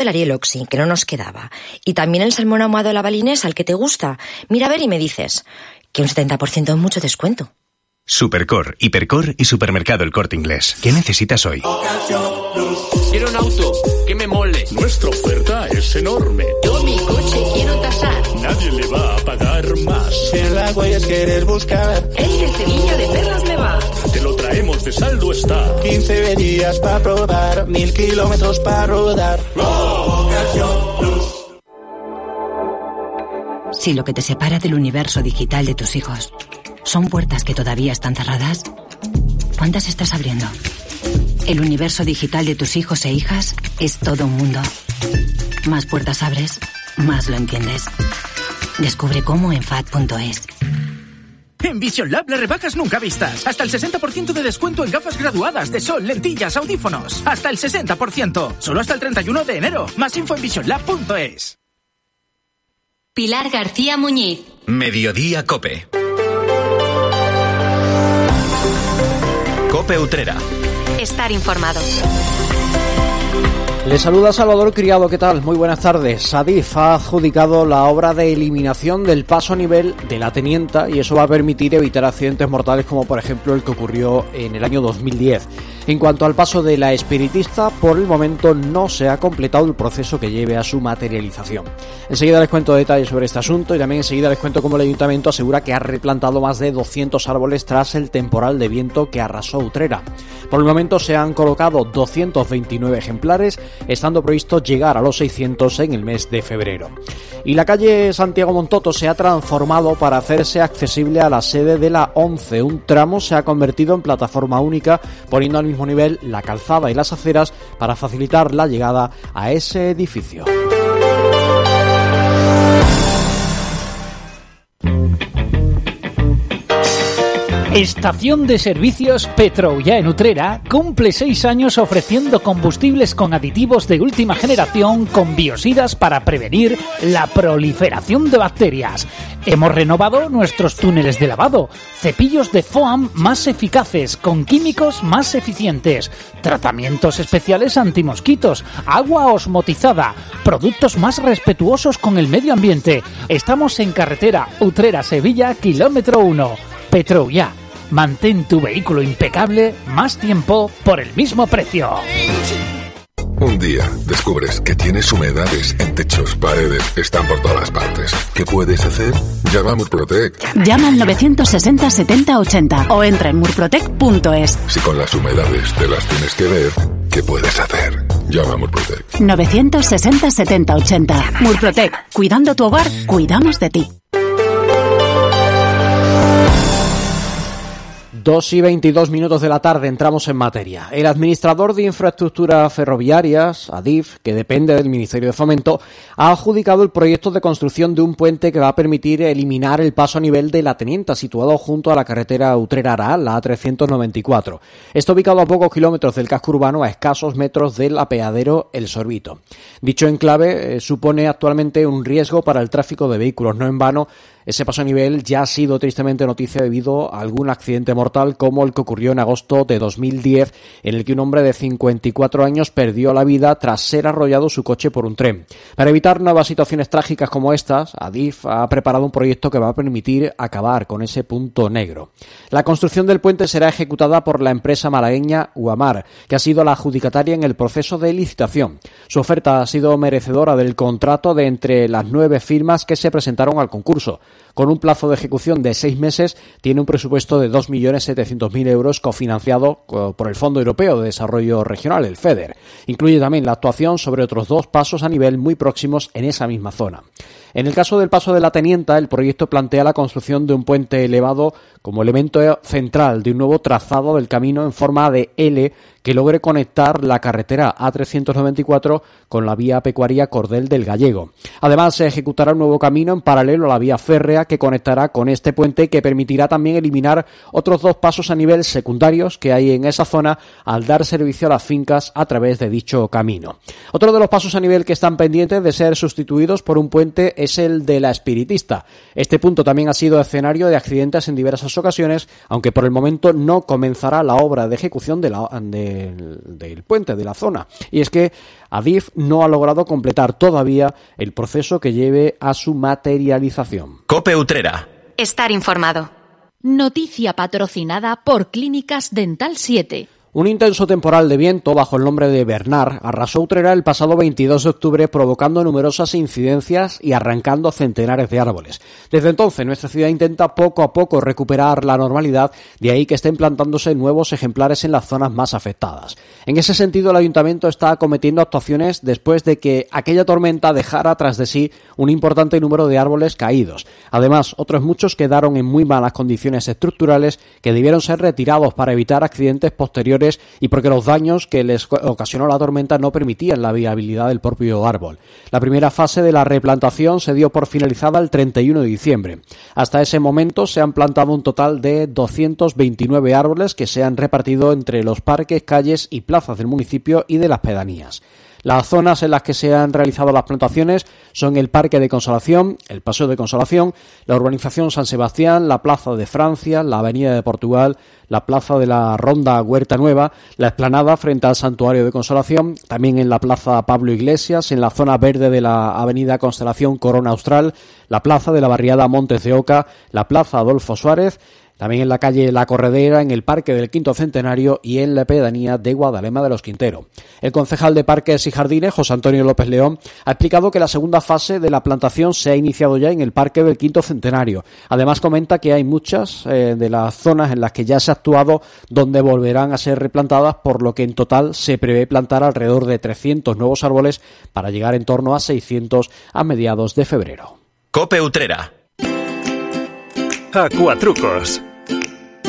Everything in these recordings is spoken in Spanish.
el Ariel Oxy, que no nos quedaba. Y también el salmón ahumado de la balinesa, al que te gusta. Mira a ver y me dices que un 70% es mucho descuento. Supercor, Hipercor y Supermercado El Corte Inglés. ¿Qué necesitas hoy? Quiero un auto que me mole. Nuestra oferta es enorme. Yo mi coche quiero. Nadie le va a pagar más. En la huellas querer buscar. El de Sevilla de Perlas me va. Te lo traemos de saldo está. 15 días para probar, mil kilómetros para rodar. Si lo que te separa del universo digital de tus hijos son puertas que todavía están cerradas, ¿cuántas estás abriendo? El universo digital de tus hijos e hijas es todo un mundo. Más puertas abres, más lo entiendes. Descubre cómo en FAD.es. En Vision Lab las rebajas nunca vistas. Hasta el 60% de descuento en gafas graduadas de sol, lentillas, audífonos. Hasta el 60%. Solo hasta el 31 de enero. Más info en visionlab.es. Pilar García Muñiz. Mediodía Cope. Cope Utrera. Estar informado. Le saluda Salvador Criado, ¿qué tal? Muy buenas tardes. Sadif ha adjudicado la obra de eliminación del paso a nivel de la Tenienta y eso va a permitir evitar accidentes mortales como por ejemplo el que ocurrió en el año 2010. En cuanto al paso de la espiritista, por el momento no se ha completado el proceso que lleve a su materialización. Enseguida les cuento detalles sobre este asunto y también enseguida les cuento cómo el ayuntamiento asegura que ha replantado más de 200 árboles tras el temporal de viento que arrasó Utrera. Por el momento se han colocado 229 ejemplares, estando previsto llegar a los 600 en el mes de febrero. Y la calle Santiago Montoto se ha transformado para hacerse accesible a la sede de la 11. Un tramo se ha convertido en plataforma única, poniendo al mismo nivel la calzada y las aceras para facilitar la llegada a ese edificio. Estación de Servicios Petroulla en Utrera cumple seis años ofreciendo combustibles con aditivos de última generación con biosidas para prevenir la proliferación de bacterias. Hemos renovado nuestros túneles de lavado, cepillos de foam más eficaces con químicos más eficientes, tratamientos especiales antimosquitos, agua osmotizada, productos más respetuosos con el medio ambiente. Estamos en carretera Utrera-Sevilla, kilómetro 1. Petroulla. Mantén tu vehículo impecable más tiempo por el mismo precio. Un día descubres que tienes humedades en techos, paredes, están por todas partes. ¿Qué puedes hacer? Llama a Murprotec. Llama al 960 70 80 o entra en murprotec.es. Si con las humedades te las tienes que ver, ¿qué puedes hacer? Llama a Murprotec. 960 70 80. Murprotec. Cuidando tu hogar, cuidamos de ti. 2 y 22 minutos de la tarde entramos en materia. El administrador de infraestructuras ferroviarias, ADIF, que depende del Ministerio de Fomento, ha adjudicado el proyecto de construcción de un puente que va a permitir eliminar el paso a nivel de la Tenienta, situado junto a la carretera Utrera-Ara, la A394. Está ubicado a pocos kilómetros del casco urbano, a escasos metros del apeadero El Sorbito. Dicho enclave eh, supone actualmente un riesgo para el tráfico de vehículos, no en vano ese paso a nivel ya ha sido tristemente noticia debido a algún accidente mortal como el que ocurrió en agosto de 2010 en el que un hombre de 54 años perdió la vida tras ser arrollado su coche por un tren. Para evitar nuevas situaciones trágicas como estas, Adif ha preparado un proyecto que va a permitir acabar con ese punto negro. La construcción del puente será ejecutada por la empresa malagueña Uamar, que ha sido la adjudicataria en el proceso de licitación. Su oferta ha sido merecedora del contrato de entre las nueve firmas que se presentaron al concurso con un plazo de ejecución de seis meses, tiene un presupuesto de 2.700.000 euros cofinanciado por el Fondo Europeo de Desarrollo Regional, el FEDER. Incluye también la actuación sobre otros dos pasos a nivel muy próximos en esa misma zona. En el caso del paso de la Tenienta, el proyecto plantea la construcción de un puente elevado como elemento central de un nuevo trazado del camino en forma de L que logre conectar la carretera A394 con la vía pecuaria Cordel del Gallego. Además, se ejecutará un nuevo camino en paralelo a la vía férrea que conectará con este puente que permitirá también eliminar otros dos pasos a nivel secundarios que hay en esa zona al dar servicio a las fincas a través de dicho camino. Otro de los pasos a nivel que están pendientes de ser sustituidos por un puente es el de la espiritista. Este punto también ha sido escenario de accidentes en diversas ocasiones, aunque por el momento no comenzará la obra de ejecución de la, del, del puente de la zona. Y es que Adif no ha logrado completar todavía el proceso que lleve a su materialización. Cope Utrera. Estar informado. Noticia patrocinada por Clínicas Dental 7. Un intenso temporal de viento bajo el nombre de Bernard arrasó Utrera el pasado 22 de octubre provocando numerosas incidencias y arrancando centenares de árboles. Desde entonces nuestra ciudad intenta poco a poco recuperar la normalidad, de ahí que estén plantándose nuevos ejemplares en las zonas más afectadas. En ese sentido el ayuntamiento está acometiendo actuaciones después de que aquella tormenta dejara tras de sí un importante número de árboles caídos. Además, otros muchos quedaron en muy malas condiciones estructurales que debieron ser retirados para evitar accidentes posteriores y porque los daños que les ocasionó la tormenta no permitían la viabilidad del propio árbol. La primera fase de la replantación se dio por finalizada el 31 de diciembre. Hasta ese momento se han plantado un total de 229 árboles que se han repartido entre los parques, calles y plazas del municipio y de las pedanías. Las zonas en las que se han realizado las plantaciones son el Parque de Consolación, el Paseo de Consolación, la urbanización San Sebastián, la Plaza de Francia, la Avenida de Portugal, la Plaza de la Ronda Huerta Nueva, la explanada frente al Santuario de Consolación, también en la Plaza Pablo Iglesias, en la zona verde de la Avenida Constelación Corona Austral, la Plaza de la Barriada Montes de Oca, la Plaza Adolfo Suárez, también en la calle La Corredera, en el Parque del Quinto Centenario y en la pedanía de Guadalema de los Quintero. El concejal de Parques y Jardines, José Antonio López León, ha explicado que la segunda fase de la plantación se ha iniciado ya en el Parque del Quinto Centenario. Además comenta que hay muchas eh, de las zonas en las que ya se ha actuado donde volverán a ser replantadas, por lo que en total se prevé plantar alrededor de 300 nuevos árboles para llegar en torno a 600 a mediados de febrero. Cope Utrera. Acuatrucos.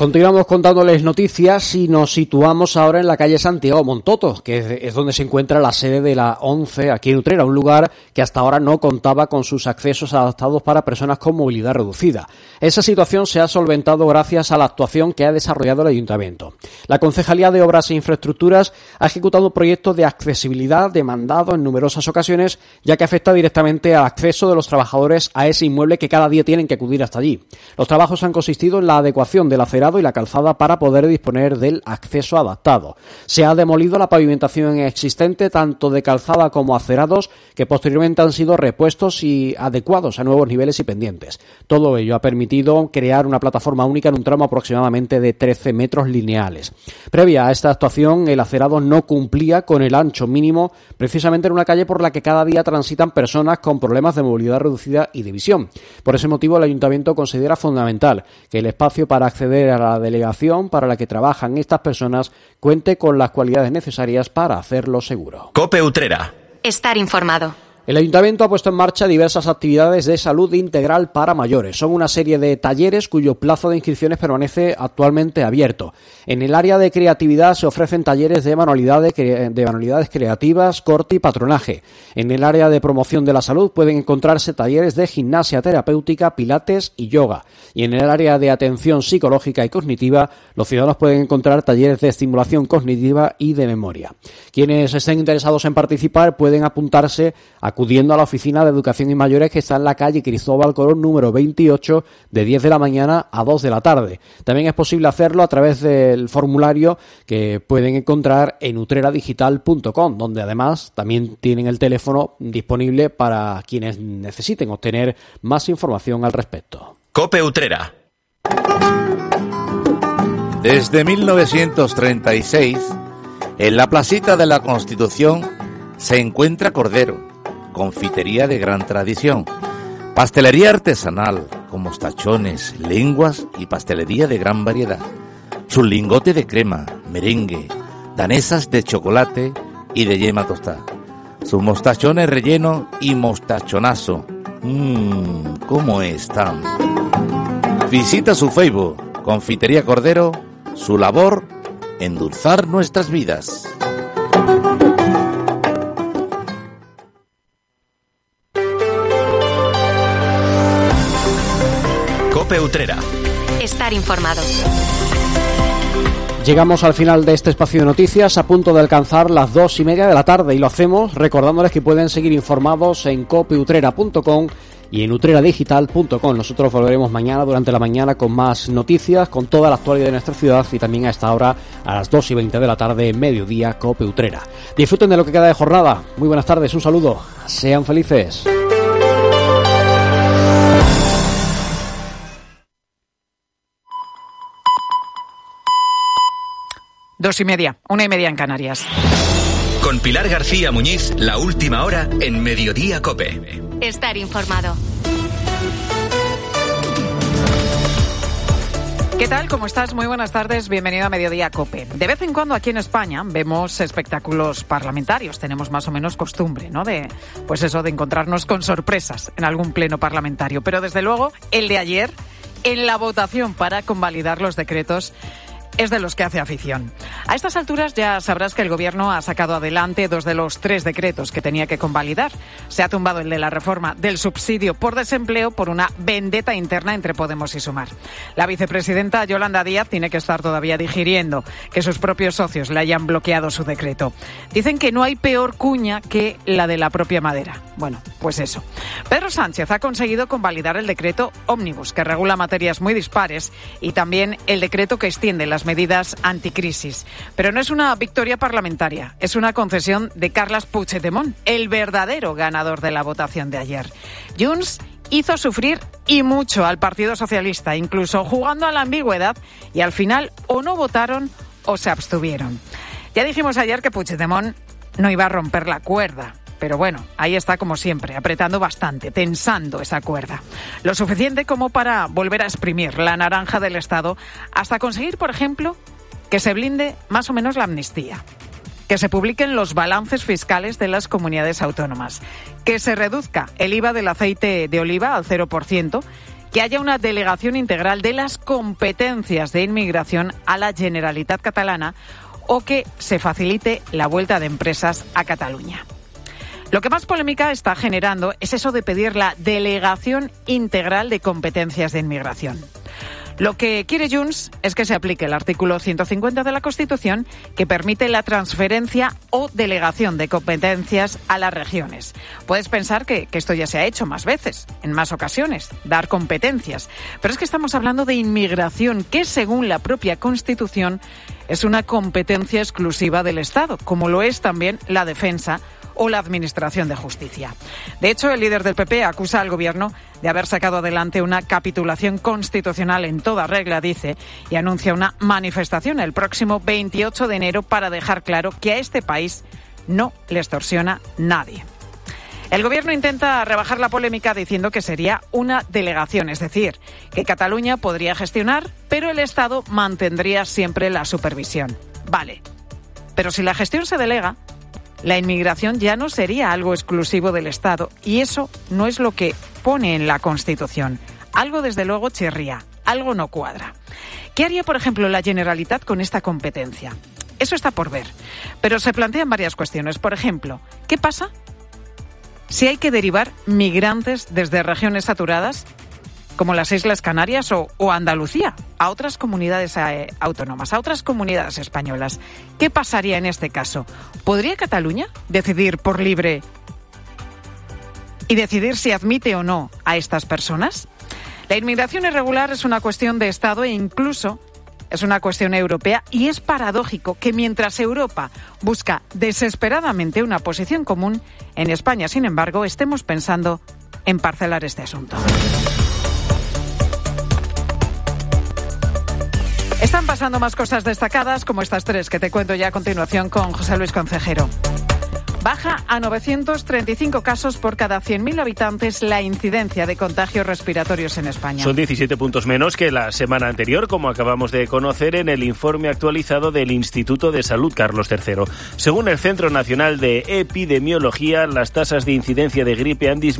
Continuamos contándoles noticias y nos situamos ahora en la calle Santiago Montoto, que es donde se encuentra la sede de la ONCE aquí en Utrera, un lugar que hasta ahora no contaba con sus accesos adaptados para personas con movilidad reducida. Esa situación se ha solventado gracias a la actuación que ha desarrollado el Ayuntamiento. La Concejalía de Obras e Infraestructuras ha ejecutado proyectos de accesibilidad demandado en numerosas ocasiones, ya que afecta directamente al acceso de los trabajadores a ese inmueble que cada día tienen que acudir hasta allí. Los trabajos han consistido en la adecuación del y la calzada para poder disponer del acceso adaptado. Se ha demolido la pavimentación existente tanto de calzada como acerados que posteriormente han sido repuestos y adecuados a nuevos niveles y pendientes. Todo ello ha permitido crear una plataforma única en un tramo aproximadamente de 13 metros lineales. Previa a esta actuación, el acerado no cumplía con el ancho mínimo precisamente en una calle por la que cada día transitan personas con problemas de movilidad reducida y de visión. Por ese motivo, el ayuntamiento considera fundamental que el espacio para acceder a la delegación para la que trabajan estas personas cuente con las cualidades necesarias para hacerlo seguro. Cope Utrera. Estar informado. El ayuntamiento ha puesto en marcha diversas actividades de salud integral para mayores. Son una serie de talleres cuyo plazo de inscripciones permanece actualmente abierto. En el área de creatividad se ofrecen talleres de manualidades, de manualidades creativas, corte y patronaje. En el área de promoción de la salud pueden encontrarse talleres de gimnasia terapéutica, pilates y yoga. Y en el área de atención psicológica y cognitiva, los ciudadanos pueden encontrar talleres de estimulación cognitiva y de memoria. Quienes estén interesados en participar pueden apuntarse a acudiendo a la oficina de educación y mayores que está en la calle Cristóbal Colón número 28 de 10 de la mañana a 2 de la tarde. También es posible hacerlo a través del formulario que pueden encontrar en utreradigital.com, donde además también tienen el teléfono disponible para quienes necesiten obtener más información al respecto. Cope Utrera. Desde 1936, en la placita de la Constitución se encuentra Cordero, confitería de gran tradición, pastelería artesanal, con mostachones, lenguas y pastelería de gran variedad, su lingote de crema, merengue, danesas de chocolate y de yema tostada, sus mostachones relleno y mostachonazo. Mmm, ¿cómo están? Visita su Facebook, Confitería Cordero, su labor, endulzar nuestras vidas. Cope Utrera. Estar informado. Llegamos al final de este espacio de noticias a punto de alcanzar las dos y media de la tarde y lo hacemos recordándoles que pueden seguir informados en copeutrera.com y en utreradigital.com. Nosotros volveremos mañana durante la mañana con más noticias, con toda la actualidad de nuestra ciudad y también a esta hora, a las 2 y 20 de la tarde, mediodía, Cope Utrera. Disfruten de lo que queda de jornada. Muy buenas tardes, un saludo. Sean felices. Dos y media, una y media en Canarias. Con Pilar García Muñiz, la última hora en Mediodía Cope. Estar informado. ¿Qué tal? ¿Cómo estás? Muy buenas tardes. Bienvenido a Mediodía Cope. De vez en cuando aquí en España vemos espectáculos parlamentarios. Tenemos más o menos costumbre, ¿no? De, pues eso, de encontrarnos con sorpresas en algún pleno parlamentario. Pero desde luego, el de ayer, en la votación para convalidar los decretos es de los que hace afición. A estas alturas ya sabrás que el Gobierno ha sacado adelante dos de los tres decretos que tenía que convalidar. Se ha tumbado el de la reforma del subsidio por desempleo por una vendetta interna entre Podemos y Sumar. La vicepresidenta Yolanda Díaz tiene que estar todavía digiriendo que sus propios socios le hayan bloqueado su decreto. Dicen que no hay peor cuña que la de la propia madera. Bueno, pues eso. Pedro Sánchez ha conseguido convalidar el decreto Ómnibus, que regula materias muy dispares, y también el decreto que extiende las medidas anticrisis. Pero no es una victoria parlamentaria, es una concesión de Carles Puigdemont, el verdadero ganador de la votación de ayer. Junts hizo sufrir y mucho al Partido Socialista, incluso jugando a la ambigüedad, y al final o no votaron o se abstuvieron. Ya dijimos ayer que Puigdemont no iba a romper la cuerda, pero bueno, ahí está como siempre, apretando bastante, tensando esa cuerda. Lo suficiente como para volver a exprimir la naranja del Estado hasta conseguir, por ejemplo, que se blinde más o menos la amnistía que se publiquen los balances fiscales de las comunidades autónomas, que se reduzca el IVA del aceite de oliva al 0%, que haya una delegación integral de las competencias de inmigración a la Generalitat catalana o que se facilite la vuelta de empresas a Cataluña. Lo que más polémica está generando es eso de pedir la delegación integral de competencias de inmigración. Lo que quiere Junts es que se aplique el artículo 150 de la Constitución que permite la transferencia o delegación de competencias a las regiones. Puedes pensar que, que, esto ya se ha hecho más veces, en más ocasiones, dar competencias. Pero es que estamos hablando de inmigración que, según la propia Constitución, es una competencia exclusiva del Estado, como lo es también la defensa o la Administración de Justicia. De hecho, el líder del PP acusa al Gobierno de haber sacado adelante una capitulación constitucional en toda regla, dice, y anuncia una manifestación el próximo 28 de enero para dejar claro que a este país no le extorsiona nadie. El Gobierno intenta rebajar la polémica diciendo que sería una delegación, es decir, que Cataluña podría gestionar, pero el Estado mantendría siempre la supervisión. Vale. Pero si la gestión se delega, la inmigración ya no sería algo exclusivo del Estado y eso no es lo que pone en la Constitución. Algo desde luego chirría, algo no cuadra. ¿Qué haría, por ejemplo, la Generalitat con esta competencia? Eso está por ver. Pero se plantean varias cuestiones. Por ejemplo, ¿qué pasa si hay que derivar migrantes desde regiones saturadas como las Islas Canarias o, Andalucía, a otras comunidades eh, autónomas, a otras comunidades españolas. ¿Qué pasaría en este caso? ¿Podría Cataluña decidir por libre y decidir si admite o no a estas personas? La inmigración irregular es una cuestión de Estado e incluso es una cuestión europea y es paradójico que mientras Europa busca desesperadamente una posición común, en España, sin embargo, estemos pensando en parcelar este asunto. Están pasando más cosas destacadas como estas tres que te cuento ya a continuación con José Luis Concejero. Baja a 935 casos por cada 100.000 habitantes la incidencia de contagios respiratorios en España. Son 17 puntos menos que la semana anterior, como acabamos de conocer en el informe actualizado del Instituto de Salud Carlos III. Según el Centro Nacional de Epidemiología, las tasas de incidencia de gripe han disminuido